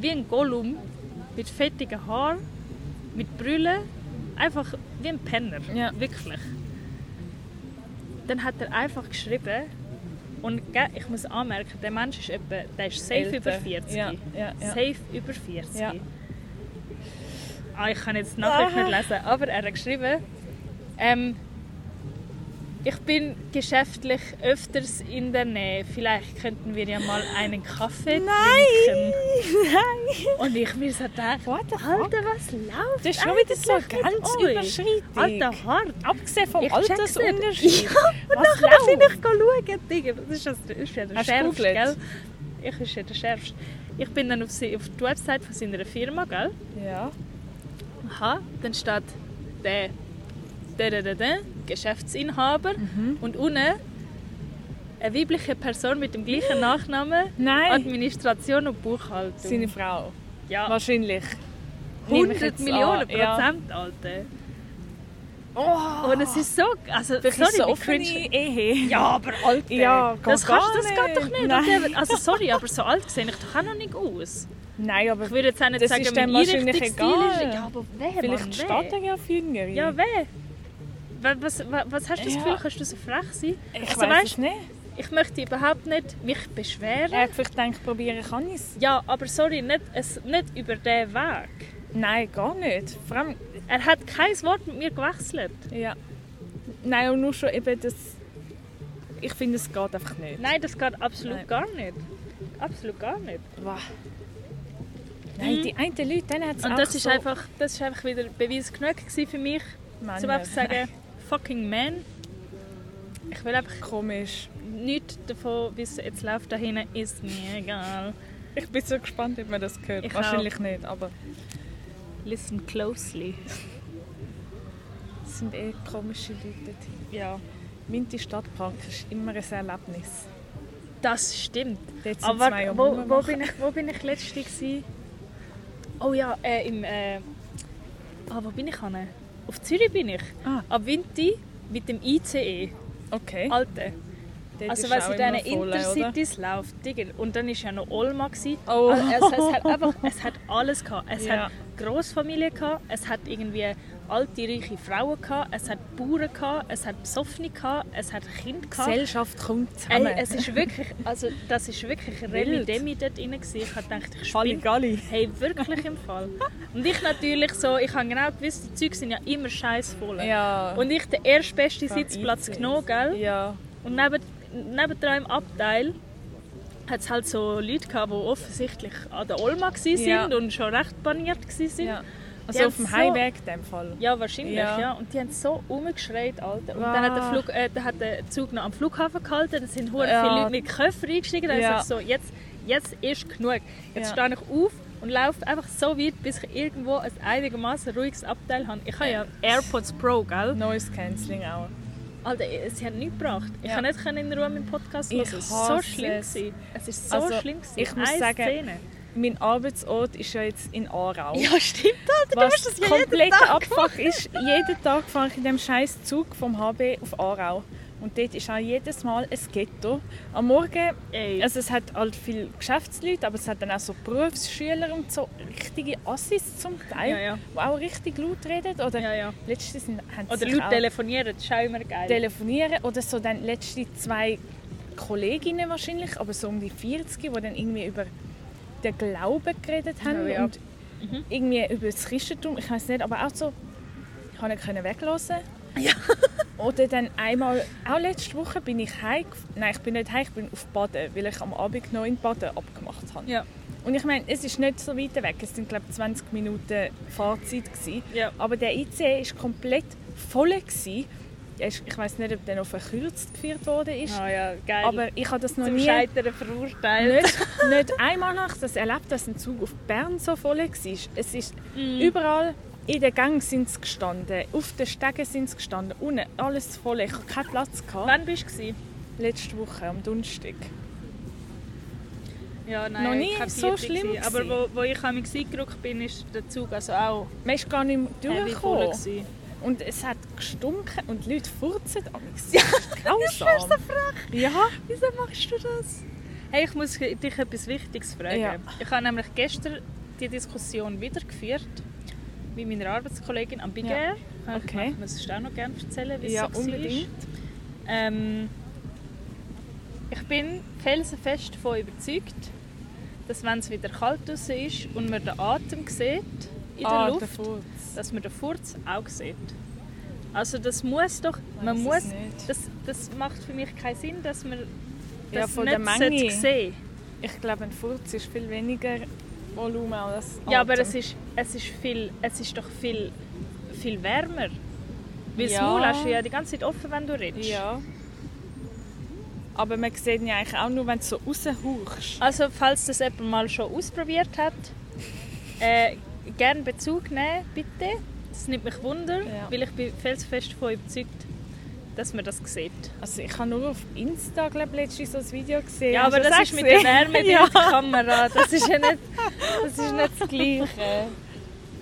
wie ein Gollum, mit fettigen Haaren, mit Brüllen, einfach wie ein Penner, Ja. wirklich. Dann hat er einfach geschrieben und ich muss anmerken, der Mensch ist etwa, der ist safe Älter. über 40. Ja, ja. Safe über 40. Ja. Ah, ich kann jetzt die Nachricht Aha. nicht lesen, aber er hat geschrieben, ähm, ich bin geschäftlich öfters in der Nähe. Vielleicht könnten wir ja mal einen Kaffee trinken. Nein! Und ich mir so fuck? Alter, was läuft Das ist schon wieder so ganz euch? überschreitig. Alter, hart. Abgesehen vom Ich Altersunterschied. Ja, und Was nachher ich schauen, Digga. Das ist, das ist ja der Schärfste, gell? Ich ist ja der Schärfste. Ich bin dann auf, sie, auf die Website von seiner Firma, gell? Ja. Aha, dann steht der, der, der, der, der Geschäftsinhaber Mhm. und unten eine weibliche Person mit dem gleichen Nachnamen, Nein. Administration und Buchhaltung. Seine Frau. ja, Wahrscheinlich. Nehme ich 100 jetzt Millionen an, ja. Prozent, Alter. Oh. Und es ist so, also Vielleicht sorry, ist wie offene Ehe. Ja, aber Alter, Ja, das, kannst, das geht doch nicht. der- Also sorry, aber so alt sehe ich doch auch noch nicht aus. Nein, aber Ich würde jetzt auch nicht Das sagen, ist mein wahrscheinlich egal. ist... Ja, aber wer, vielleicht Mann, steht wer? er ja auf Jüngere. Ja, wer? Wa- Was, was, hast du das Ja. Gefühl, kannst du so frech sein? Ich Also, weiß es nicht. Ich möchte überhaupt nicht mich beschweren. Er hat vielleicht gedacht, probieren kann ich es. Ja, aber sorry, nicht, es, nicht über diesen Weg. Nein, gar nicht. Vor allem, Er hat kein Wort mit mir gewechselt. ja. Nein, und nur schon eben das... Ich finde, es geht einfach nicht. Nein, das geht absolut Nein. gar nicht. Absolut gar nicht. Wow. Nein, die einen Leute, denen hat es Und das ist, so einfach, das ist einfach wieder Beweis genug für mich, um Männer. einfach zu sagen, (laughs) fucking man. Ich will einfach Komisch. nichts davon wissen. Jetzt läuft da hinten, ist mir egal. Ich bin so gespannt, ob man das hört. Ich Wahrscheinlich nicht, aber Listen closely. es sind eh komische Leute. Ja, Minty Stadtpark ist immer ein Erlebnis. das stimmt. Aber wo, wo, bin ich, wo bin ich letztens? Oh ja, äh, im... Äh, ah, wo bin ich hin? Auf Zürich bin ich. Ah. Ab Winti mit dem ICE. Okay. Alte. Dort Also auch sie immer diesen voll, oder? Intercities läuft, Digga. Und dann war ja noch Olma. Oh. Also es, es, hat einfach, es hat alles gehabt. Es (laughs) Ja. hat Großfamilie gehabt, es hat irgendwie alte, reiche Frauen gehabt, es hat Bauern gehabt, es hat Besoffene gehabt, es hat Kinder gehabt. Gesellschaft kommt zusammen. Ey, es ist wirklich, also das ist wirklich Remi. Demi dort drin gewesen. Ich habe gedacht, ich spinne. Galli. Hey, wirklich im Fall. Und ich natürlich so, ich habe genau gewusst, die Züge sind ja immer scheiß voll. Ja. Und ich den erstbesten Sitzplatz genommen, gell? Ja. Und neben, nebendran im Abteil hat es halt so Leute gehabt, die offensichtlich an der Olma waren Ja. und schon recht baniert waren. ja. Also auf dem so- Heimweg in dem Fall. Ja, wahrscheinlich, ja. Ja. Und die haben so rumgeschreit, Alter. Und Wow. dann hat der, Flug, äh, dann hat der Zug noch am Flughafen gehalten, da sind Ja. viele Leute mit Köffer eingestiegen. Dann Ja. ja. ich so, jetzt, jetzt ist genug. Jetzt Ja. stehe ich auf und laufe einfach so weit, bis ich irgendwo ein einigermaßen ruhiges Abteil habe. Ich habe ja AirPods Pro, gell? Noise Cancelling auch. Alter, sie haben nichts gebracht. Ich Ja. kann nicht in Ruhe meinen Podcast Ich hören. Es war so schlimm. es. Es ist so Also, schlimm. gewesen. ich muss Eine sagen, Szene. Mein Arbeitsort ist ja jetzt in Aarau. Ja, stimmt, Alter. Du Was machst das komplett. Abfuck ist, jeden Tag fahre ich in dem scheiß Zug vom HB auf Aarau. Und dort ist auch jedes Mal ein Ghetto. Am Morgen, Ey. also es hat halt viele Geschäftsleute, aber es hat dann auch so Berufsschüler und so richtige Assis zum Teil, Ja, ja. die auch richtig laut reden. Oder Ja, letztens haben Oder sich Leute telefonieren, das ist auch immer geil. telefonieren. Oder so dann letzte zwei Kolleginnen wahrscheinlich, aber so um die 40, die dann irgendwie über den Glauben geredet haben Ja, ja. und irgendwie über das Christentum. Ich weiß nicht, aber auch so, ich konnte nicht weglassen. (laughs) Ja. Oder dann einmal, auch letzte Woche bin ich heim, nein, ich bin nicht heim, ich bin auf Baden, weil ich am Abend noch in Baden abgemacht habe. Ja. Und ich meine, es ist nicht so weit weg, es sind glaube ich 20 Minuten Fahrzeit gewesen. Ja. Aber der ICE ist komplett voll gewesen. Ich weiß nicht, ob der noch verkürzt geführt worden ist, Ah ja, geil. aber ich habe das noch Zum nie Scheitern verurteilt. nicht, (laughs) nicht einmal ich das erlebt, dass ein Zug auf Bern so voll war. Es ist Mm. überall in den Gängen sind sie gestanden, auf den Stegen sind sie gestanden, unten alles voll. Ich hatte keinen Platz. Gehabt. Wann bist du? Letzte Woche, am Donnerstag. Ja, nein, Noch nie so schlimm gewesen. Aber wo, wo ich am eingerückt bin, ist der Zug also auch Man ist gar nicht mehr durchgekommen. Und es hat gestunken und die Leute furzen amigs. Ja, (laughs) grausam. Ja, Wieso machst du das? Hey, ich muss dich etwas Wichtiges fragen. Ja. Ich habe nämlich gestern die Diskussion wieder geführt mit meiner Arbeitskollegin am Big Ja. Air. Okay. Ich muss es auch noch gerne erzählen, wie es ja so war. unbedingt. Ähm, ich bin felsenfest davon überzeugt, dass wenn es wieder kalt draußen ist und man den Atem sieht in der ah, Luft, der dass man den Furz auch sieht. Also das muss doch, man muss, das, das macht für mich keinen Sinn, dass man Ja, das von nicht der Menge. sehen Ich glaube, ein Furz ist viel weniger Volumen als Ja, aber Atem. es ist, es ist, viel, es ist doch viel, viel wärmer. Weil das Ja. Maul hast du ja die ganze Zeit offen, wenn du redest. Ja. Aber man sieht ihn ja eigentlich auch nur, wenn du so raushauchst. Also, falls das jemand mal schon ausprobiert hat, äh, gerne Bezug nehmen, bitte. Das nimmt mich Wunder, Ja. weil ich bin felsenfest davon überzeugt, dass man das sieht. Also ich habe nur auf Insta glaub, letztens so ein Video gesehen. Ja, aber das auch ist mit (laughs) der Wärme ja. durch die Kamera. Das ist ja nicht das, ist nicht das Gleiche.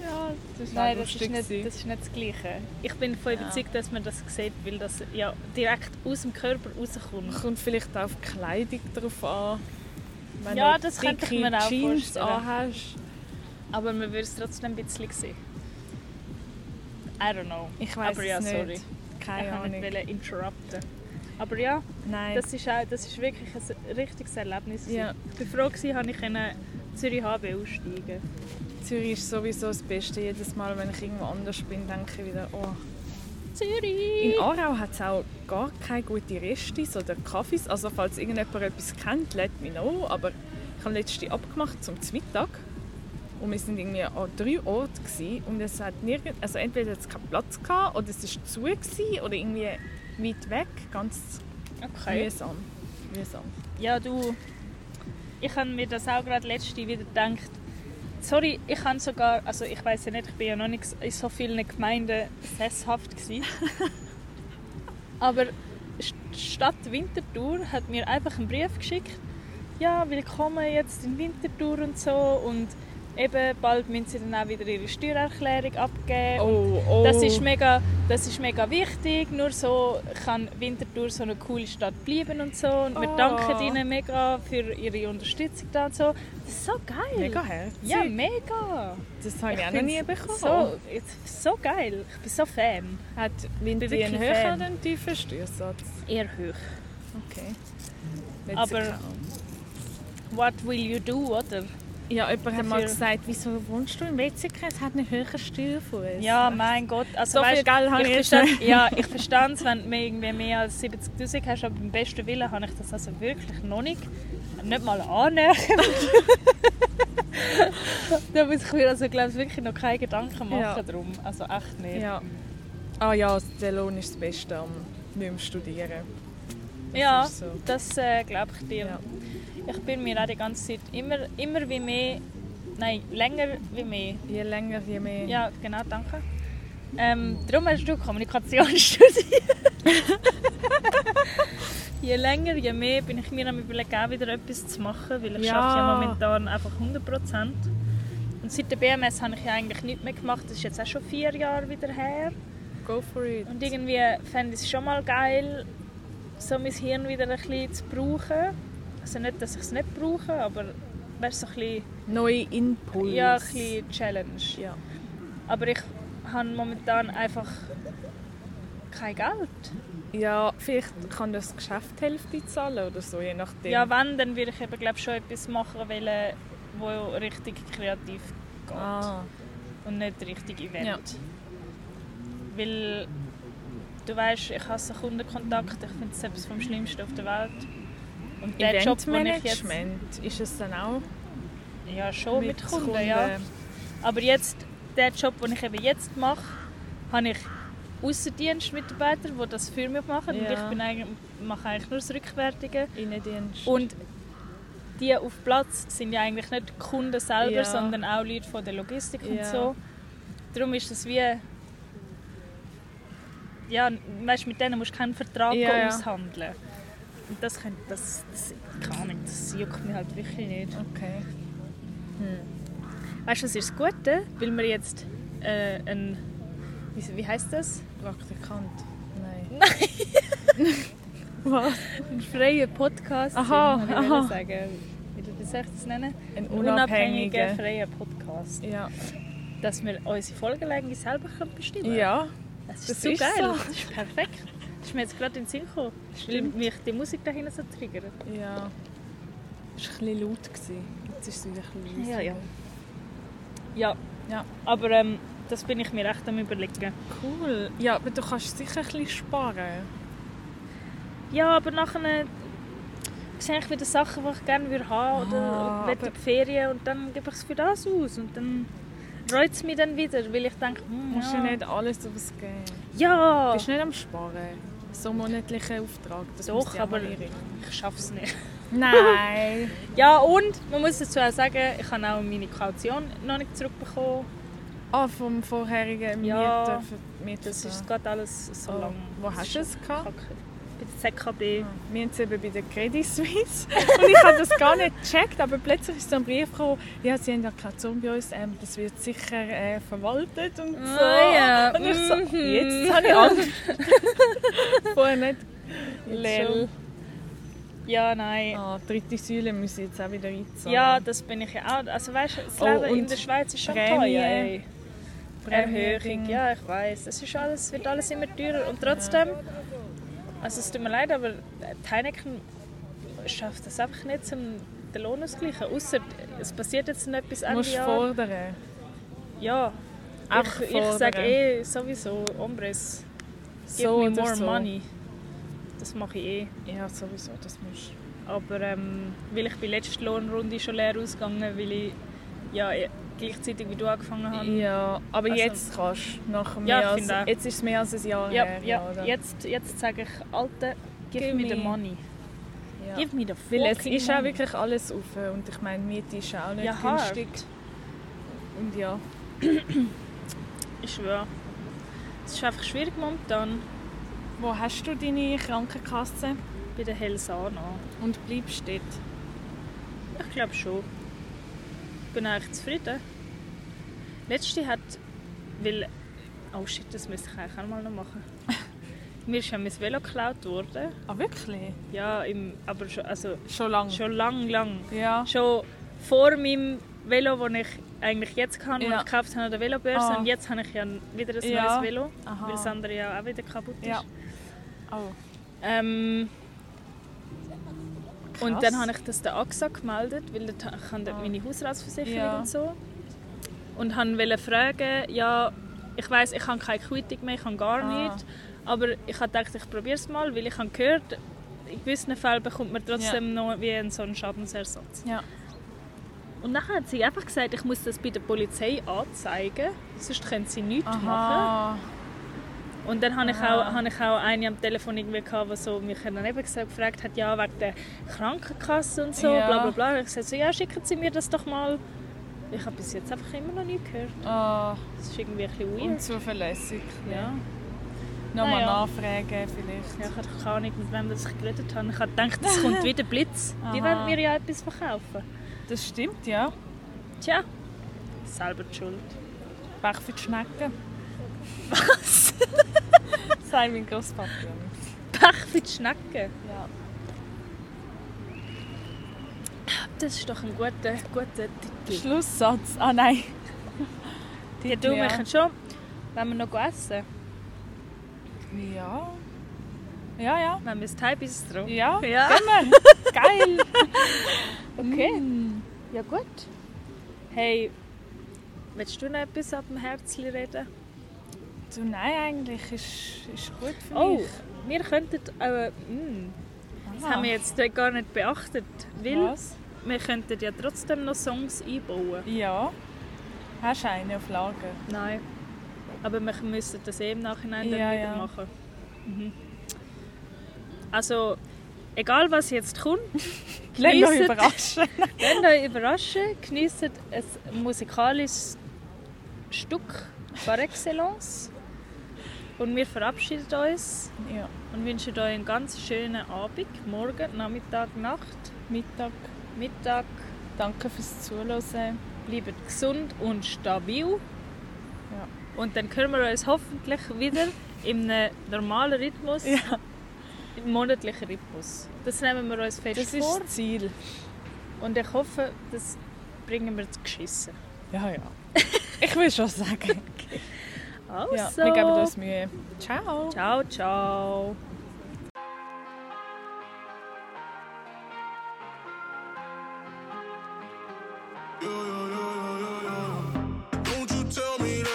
Ja, das Nein, das ist, nicht, das ist nicht das Gleiche. Ich bin davon Ja. überzeugt, dass man das sieht, weil das ja direkt aus dem Körper rauskommt. Kommt vielleicht auch auf die Kleidung drauf an. Wenn Ja, du das könnte ich mir auch Jeans vorstellen. anhast. Aber man würde es trotzdem ein bisschen sehen. I don't know. Ich weiß Aber ja, es nicht. sorry. Keine ich Ahnung. wollte nicht interrupten. Aber ja, Nein. das ist, auch, das ist wirklich ein richtiges Erlebnis. Ja. Ich war froh, habe ich in Zürich HB aussteigen Zürich ist sowieso das Beste. Jedes Mal, wenn ich irgendwo anders bin, denke ich wieder, oh. Zürich! In Aarau hat es auch gar keine guten Restis oder Kaffees. Also falls irgendjemand etwas kennt, lädt mich noch. Aber ich habe letzte abgemacht zum Mittag. Und wir waren irgendwie an drei Orten gewesen, und es hat nirgend, also entweder hat es keinen Platz gehabt, oder es war zu gewesen, oder irgendwie weit weg, ganz Okay. mühsam. mühsam. Ja, du. Ich habe mir das auch gerade letzte wieder gedacht. Sorry, ich habe sogar, also ich weiß ja nicht, ich bin ja noch nicht in so vielen Gemeinden sesshaft gewesen. (laughs) Aber St- Stadt Winterthur hat mir einfach einen Brief geschickt. Ja, willkommen jetzt in Winterthur und so und eben bald müssen sie dann auch wieder ihre Steuererklärung abgeben. Oh, oh. Das ist mega, das ist mega wichtig. Nur so kann Winterthur so eine coole Stadt bleiben und so. Und wir Oh. danken ihnen mega für ihre Unterstützung da und so. Das ist so geil. mega herzig. Ja, mega. das habe ich, auch noch nie bekommen. So, so geil. Ich bin so Fan. Hat Winter bin einen höheren oder einen tiefen Steuersatz? Eher hoch. Okay. Nicht Aber- genau. What will you do, oder? Ja, jemand hat mal gesagt, wieso wohnst du in Wetzikon? Es hat einen höheren Steuerfuß. Ja, mein Gott. Also, So viel weißt, Geld habe ich verstand, Ja, ich verstehe es, wenn du irgendwie mehr als 70'000 hast, aber beim besten Willen habe ich das also wirklich noch nicht, nicht mal annähernd. (laughs) da muss ich mir also, glaube ich, wirklich noch keine Gedanken machen Ja. drum. Also echt nicht. Ja. Ah ja, der Lohn ist das Beste am nicht mehr studieren. Das Ja, so. das äh, glaube ich dir. Ja. Ich bin mir auch die ganze Zeit immer, immer wie mehr, nein, länger wie mehr. Je länger, je mehr. Ja, genau, danke. Ähm, darum hast du Kommunikation studiert. (laughs) je länger, je mehr bin ich mir am überlegen, auch wieder etwas zu machen, weil ich Ja. schaffe ja momentan einfach 100%. Und seit der BMS habe ich ja eigentlich nichts mehr gemacht. Das ist jetzt auch schon vier Jahre wieder her. Go for it. Und irgendwie fände ich es schon mal geil, so mein Hirn wieder ein bisschen zu brauchen. Also nicht, dass ich es nicht brauche, aber weißt, so ein bisschen, Neue Impulse. ja, ein bisschen Challenge. Ja. Aber ich habe momentan einfach kein Geld. ja, vielleicht kann das Geschäft die Hälfte zahlen oder so, je nachdem. Ja, wenn, dann würde ich eben, glaub, schon etwas machen wollen, wo richtig kreativ geht. Ah, Und nicht richtig Event. Ja. Weil du weißt, ich hasse Kundenkontakt. Ich finde es etwas vom Schlimmsten auf der Welt. Und der Job, den ich jetzt... Ist es dann auch Ja, schon mit, Kunden, Kunden? ja. Aber jetzt, der Job, den ich eben jetzt mache, habe ich Außendienstmitarbeiter, die das für mich machen. Und Ja. ich bin eigentlich, mache eigentlich nur das Rückwärtige. Innendienst. Und die auf Platz sind ja eigentlich nicht die Kunden selber, Ja. sondern auch Leute von der Logistik und Ja. so. Darum ist es wie... Ja, weißt, mit denen musst du keinen Vertrag aushandeln. Und das, kann, das, das, keine Ahnung, das juckt mich halt wirklich nicht. Okay. Weißt du, was ist das Gute? Weil wir jetzt äh, ein. Wie, wie heißt das? Praktikant. Nein. (laughs) Nein! (laughs) Was? Ein freier Podcast. Aha, sind, aha. ich sagen. Wie, soll ich das nennen? Ein Unabhängiger, unabhängiger. freier Podcast. Ja. Dass wir unsere Folgenlänge selber können bestimmen Ja. Das ist das so ist geil. so. Das ist perfekt. Das mir jetzt gerade in den Sinn gekommen. Weil Stimmt. mich die Musik dahinter so triggert. Ja. Es war ein bisschen laut. gewesen. Jetzt ist es wieder ein bisschen Ja, ja. Ja. Ja. Aber ähm, das bin ich mir echt am überlegen. Cool. Ja, aber du kannst sicher ein bisschen sparen. Ja, aber nachher sehe ich wieder Sachen, die ich gerne würde haben oder Ah, aber- die Ferien und dann gebe ich es für das aus und dann reut es mich dann wieder, weil ich denke, hm, Du musst ja. ja nicht alles ausgeben. ja, Du bist nicht am Sparen. So monatlichen Auftrag. Das Doch, ja aber- ich schaffe es nicht. Nein. (laughs) Ja, und man muss dazu auch sagen, ich habe auch meine Kaution noch nicht zurückbekommen. Ah, vom vorherigen Ja, Mieter. Mieter Das ist gerade alles so Oh, lang. Wo hast du es gehabt? ZKB. Wir haben es eben bei der Credit Suisse. (laughs) Und ich habe das gar nicht gecheckt, aber plötzlich ist so ein Brief gekommen, ja, sie haben ja Kaution bei uns, ähm, das wird sicher äh, verwaltet und so. Ah, ja. Und ich so, Mhm. jetzt habe ich Angst. (laughs) Vorher nicht. Lel. Ja, nein. Ah, dritte Säule muss ich jetzt auch wieder einzahlen. Ja, das bin ich ja auch. Also weißt du, das Oh, Leben in und der Schweiz ist schon Prämie. teuer. Ey. Erhöhung, ja, ich weiß. Es ist alles, wird alles immer teurer. Und trotzdem, also es tut mir leid, aber die Heineken schafft das einfach nicht, zum den Lohn auszugleichen. Außer es passiert jetzt noch etwas Du Ende musst fordern. Ja, Einfach ich, ich sage eh sowieso, Ombres, give So me more so. money. Das mache ich eh. Ja, sowieso, das musst Aber ähm, weil ich bei der letzten Lohnrunde schon leer ausgegangen, weil ich ja, gleichzeitig wie du angefangen habe. Ja, aber Also- jetzt kannst du. Nach Ja, mehr ich als, auch. jetzt ist es mehr als ein Jahr Ja, her. ja. oder? Jetzt, jetzt sage ich, Alter, give, me, me. the money. Ja. Give me the Weil jetzt ist auch wirklich alles auf und ich meine, Miete ist auch nicht Ja, hart. günstig. Und ja, (clears throat) Ich schwöre. Es ist einfach schwierig momentan wo hast du deine Krankenkasse bei der Helsana. und bleibst dort? Ich glaube schon. Ich bin eigentlich zufrieden. Letzte hat, weil... Oh shit, das müsste ich eigentlich auch mal noch machen. (laughs) Mir ist ja mein Velo geklaut worden. Ah, wirklich? Ja, im, aber schon, also, Schon lange? schon lang, lang. Ja. Schon vor meinem Velo, das ich eigentlich jetzt kann, Ja. ich gekauft habe an der Velobörse. Ah. Und jetzt habe ich ja wieder ein Ja. neues Velo, Aha. weil das andere ja auch wieder kaputt ist. Ja. Oh. Ähm, und Krass. dann habe ich das der AXA gemeldet, weil dort, ich habe dort Ah. meine Hausratsversicherung Ja. und so. Und wollte fragen, ja, ich weiß, ich habe keine Quittung mehr, ich habe gar Ah. nichts. Aber ich habe gedacht, ich probiere es mal, weil ich habe gehört, in gewissen Fällen bekommt man trotzdem noch wie einen, so einen Schadensersatz. Ja. Und dann hat sie einfach gesagt, ich muss das bei der Polizei anzeigen, sonst können sie nichts machen. Und dann habe ich, auch, habe ich auch eine am Telefon irgendwie gehabt, die so mich dann eben gefragt hat, ja, wegen der Krankenkasse und so, Ja. bla bla bla. Und ich gesagt, so, ja, schicken Sie mir das doch mal. Ich habe bis jetzt einfach immer noch nie gehört. Ah, Das ist irgendwie ein bisschen weird. unzuverlässig. Ja. Nochmal Naja. nachfragen vielleicht. ja, ich habe keine Ahnung, mit wem das ich geredet habe. Ich habe gedacht, es kommt (laughs) wieder Blitz. Die wollen mir ja etwas verkaufen. Das stimmt, ja. Tja, selber die Schuld. Pech für die Schnecken. Was? (laughs) Sei mein Großpapa. Pech für die Schnecken. Ja. Das ist doch ein guter, guter Titel. Schlusssatz. Ah nein. (laughs) Ja, du, wir können schon, wenn wir noch essen, Ja. Ja, ja. wenn wir das Thai-Bistro. Ja. (laughs) Ja. Gehen wir. Geil. Okay. Mm. Ja gut. Hey, willst du noch etwas ab dem Herzen reden? Du, nein, eigentlich ist, ist gut für Oh, mich. wir könnten... Äh, mh, das haben wir jetzt gar nicht beachtet. Weil Was? wir könnten ja trotzdem noch Songs einbauen. Ja. Hast du einen auf Lager? Nein. Aber wir müssen das eh im Nachhinein dann Ja, wieder ja. machen. Mhm. Also, egal was jetzt kommt, (laughs) Lass euch überraschen. (laughs) Euch überraschen, geniessen ein musikalisches Stück par excellence. Und wir verabschieden uns ja. und wünschen euch einen ganz schönen Abend, Morgen, Nachmittag, Nacht, Mittag. Mittag. Danke fürs Zuhören. Bleibt gesund und stabil. Ja. Und dann hören wir uns hoffentlich wieder einem normalen Rhythmus, Ja. im monatlichen Rhythmus. Das nehmen wir uns fest Das ist vor das Ziel. und ich hoffe, das bringen wir zu geschissen. Ja, ja. Ich will schon sagen. (laughs) Also, Ja, wir geben uns Mühe. Ciao. ciao, ciao. Don't you tell me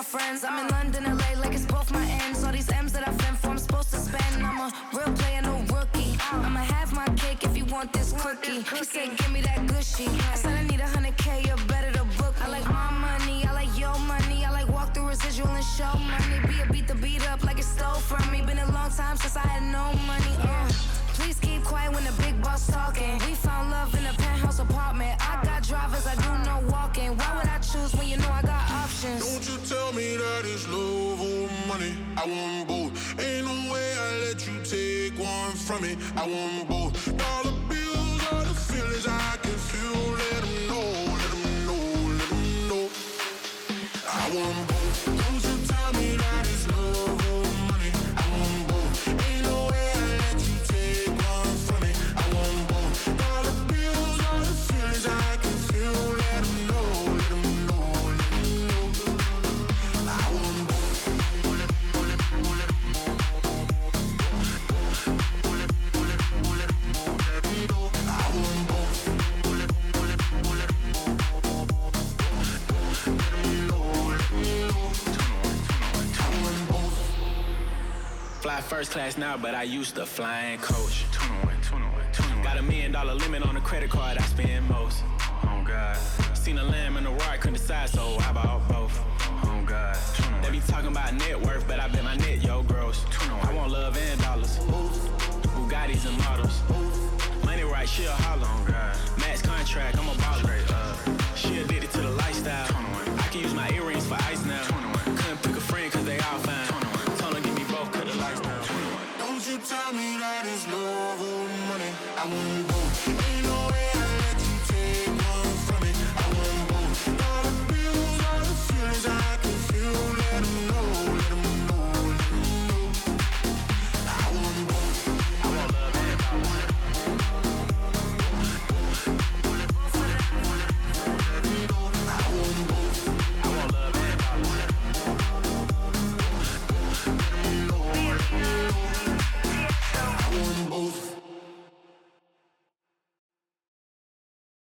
my friends. I'm in London, LA, like it's both my ends. All these M's that I fend for, I'm supposed to spend. I'm a real player, no rookie. I'ma have my cake if you want this cookie. He said, give me that gushy. I said, I need a hundred K, you better to book. I like my money, I like your money. I like walk through residual and show money. Be a beat the beat up like it stole from me. Been a long time since I had no money. Uh. Please keep quiet when the big boss talking. We found love in a me. I want first class now, but I used to fly in coach. 21, 21, 21. Got a million dollar limit on the credit card I spend most. Oh God, Seen a lamb and a roar, couldn't decide, so I bought both. oh God. They be talking about net worth, but I bet my net yo gross. 21. I want love and dollars. Bugattis and models. Money right, she a holler. Oh God, Max contract, I'm a baller.